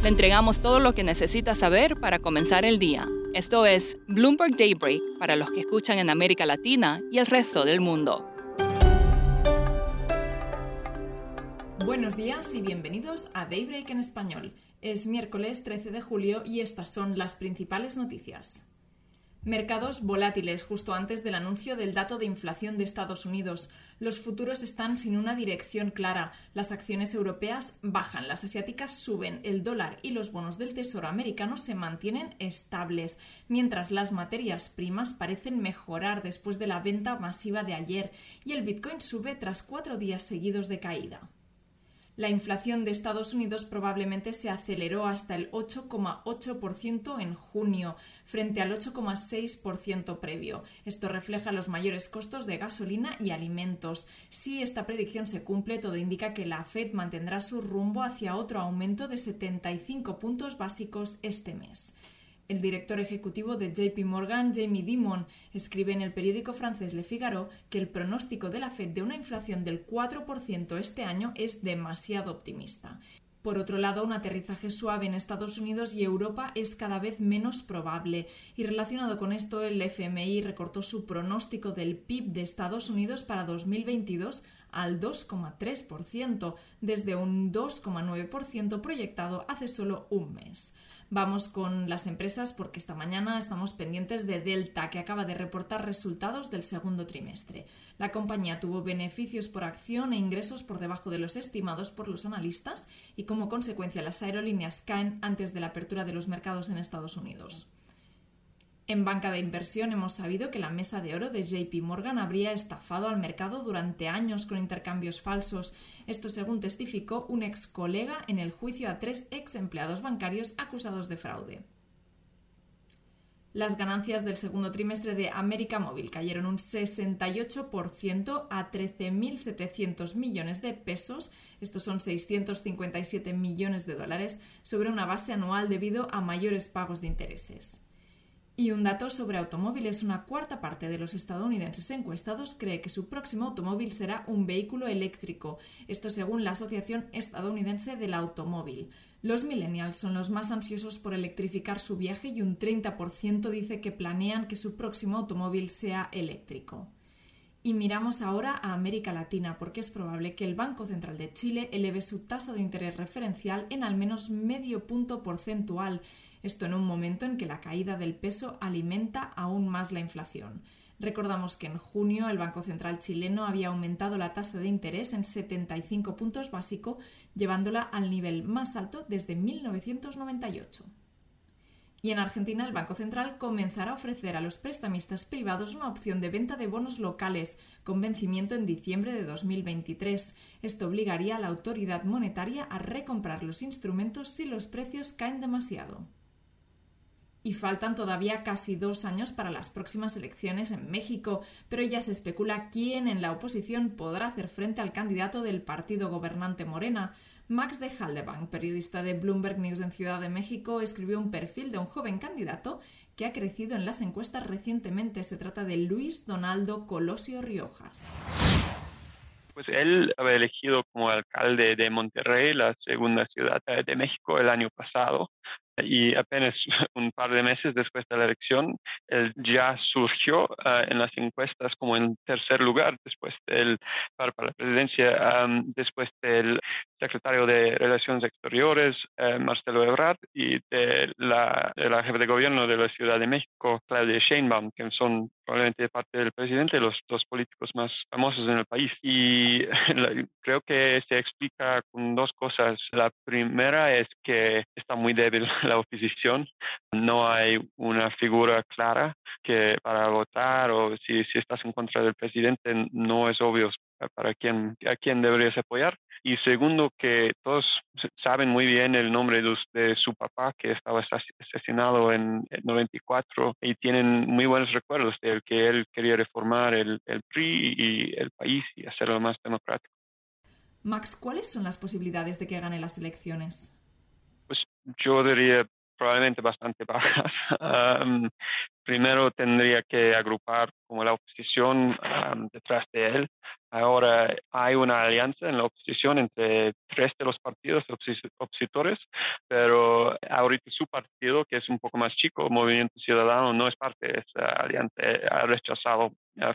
Le entregamos todo lo que necesita saber para comenzar el día. Esto es Bloomberg Daybreak para los que escuchan en América Latina y el resto del mundo. Buenos días y bienvenidos a Daybreak en español. Es miércoles 13 de julio y estas son las principales noticias. Mercados volátiles justo antes del anuncio del dato de inflación de Estados Unidos. Los futuros están sin una dirección clara. Las acciones europeas bajan, las asiáticas suben, el dólar y los bonos del Tesoro americano se mantienen estables, mientras las materias primas parecen mejorar después de la venta masiva de ayer y el Bitcoin sube tras cuatro días seguidos de caída la inflación de Estados Unidos probablemente se aceleró hasta el 8,8% en junio, frente al 8,6% previo. Esto refleja los mayores costos de gasolina y alimentos. Si esta predicción se cumple, todo indica que la Fed mantendrá su rumbo hacia otro aumento de 75 puntos básicos este mes. El director ejecutivo de JP Morgan, Jamie Dimon, escribe en el periódico francés Le Figaro que el pronóstico de la Fed de una inflación del 4% este año es demasiado optimista. Por otro lado, un aterrizaje suave en Estados Unidos y Europa es cada vez menos probable, y relacionado con esto, el FMI recortó su pronóstico del PIB de Estados Unidos para 2022 al 2,3%, desde un 2,9% proyectado hace solo un mes. Vamos con las empresas porque esta mañana estamos pendientes de Delta, que acaba de reportar resultados del segundo trimestre. La compañía tuvo beneficios por acción e ingresos por debajo de los estimados por los analistas y como consecuencia las aerolíneas caen antes de la apertura de los mercados en Estados Unidos. En banca de inversión hemos sabido que la mesa de oro de JP Morgan habría estafado al mercado durante años con intercambios falsos. Esto según testificó un ex colega en el juicio a tres ex empleados bancarios acusados de fraude. Las ganancias del segundo trimestre de América Móvil cayeron un 68% a 13.700 millones de pesos, estos son 657 millones de dólares, sobre una base anual debido a mayores pagos de intereses. Y un dato sobre automóviles, una cuarta parte de los estadounidenses encuestados cree que su próximo automóvil será un vehículo eléctrico, esto según la Asociación Estadounidense del Automóvil. Los millennials son los más ansiosos por electrificar su viaje y un 30% dice que planean que su próximo automóvil sea eléctrico. Y miramos ahora a América Latina porque es probable que el Banco Central de Chile eleve su tasa de interés referencial en al menos medio punto porcentual esto en un momento en que la caída del peso alimenta aún más la inflación. Recordamos que en junio el Banco Central chileno había aumentado la tasa de interés en 75 puntos básico, llevándola al nivel más alto desde 1998. Y en Argentina el Banco Central comenzará a ofrecer a los prestamistas privados una opción de venta de bonos locales con vencimiento en diciembre de 2023. Esto obligaría a la autoridad monetaria a recomprar los instrumentos si los precios caen demasiado y faltan todavía casi dos años para las próximas elecciones en México, pero ya se especula quién en la oposición podrá hacer frente al candidato del partido gobernante Morena. Max de Haldebank, periodista de Bloomberg News en Ciudad de México, escribió un perfil de un joven candidato que ha crecido en las encuestas recientemente. Se trata de Luis Donaldo Colosio Riojas. Pues él había elegido como alcalde de Monterrey, la segunda ciudad de México, el año pasado y apenas un par de meses después de la elección, él ya surgió ah, en las encuestas como en tercer lugar después del para, la presidencia, después del secretario de Relaciones Exteriores, eh, Marcelo Ebrard, y de la, de la jefe de gobierno de la Ciudad de México, Claudia Sheinbaum, que son probablemente parte del presidente, los dos políticos más famosos en el país. Y creo que se explica con dos cosas. La primera es que está muy débil la oposición, no hay una figura clara que para votar o si, estás en contra del presidente no es obvio para quién, a quién deberías apoyar. Y segundo, que todos saben muy bien el nombre de, su papá, que estaba asesinado en el 94, y tienen muy buenos recuerdos de que él quería reformar el, el PRI y el país y hacerlo más democrático. Max, ¿cuáles son las posibilidades de que gane las elecciones? Yo diría probablemente bastante bajas. primero tendría que agrupar como la oposición detrás de él. Ahora hay una alianza en la oposición entre tres de los partidos opositores, pero ahorita su partido, que es un poco más chico, Movimiento Ciudadano, no es parte de esa alianza, ha rechazado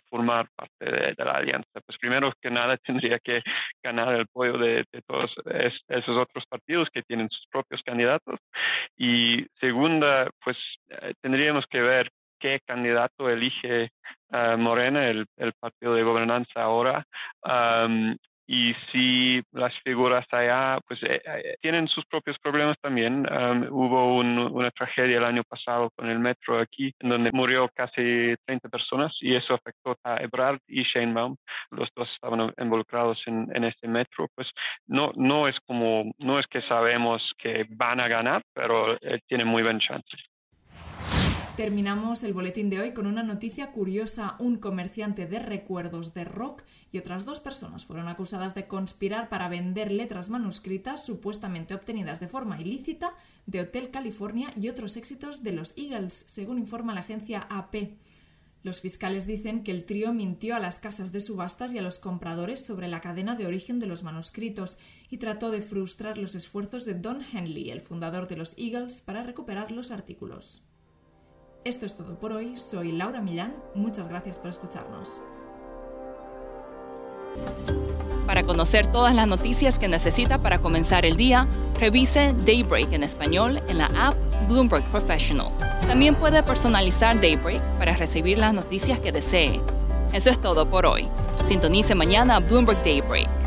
formar parte de, la alianza. Pues primero que nada tendría que ganar el apoyo de, todos esos otros partidos que tienen sus propios candidatos. Y segunda, pues eh, tendríamos que ver qué candidato elige Morena, el, el, partido de gobernanza ahora, y si las figuras allá pues eh, eh, tienen sus propios problemas también. Hubo una tragedia el año pasado con el metro aquí, en donde murió casi 30 personas y eso afectó a Ebrard y Sheinbaum. Los dos estaban involucrados en, en este metro. Pues no, no es como, no es que sabemos que van a ganar, pero eh, tienen muy buen chance. Terminamos el boletín de hoy con una noticia curiosa. Un comerciante de recuerdos de rock y otras dos personas fueron acusadas de conspirar para vender letras manuscritas supuestamente obtenidas de forma ilícita de Hotel California y otros éxitos de los Eagles, según informa la agencia AP. Los fiscales dicen que el trío mintió a las casas de subastas y a los compradores sobre la cadena de origen de los manuscritos y trató de frustrar los esfuerzos de Don Henley, el fundador de los Eagles, para recuperar los artículos. Esto es todo por hoy. Soy Laura Millán. Muchas gracias por escucharnos. Para conocer todas las noticias que necesita para comenzar el día, revise Daybreak en español en la app Bloomberg Professional. También puede personalizar Daybreak para recibir las noticias que desee. Eso es todo por hoy. Sintonice mañana Bloomberg Daybreak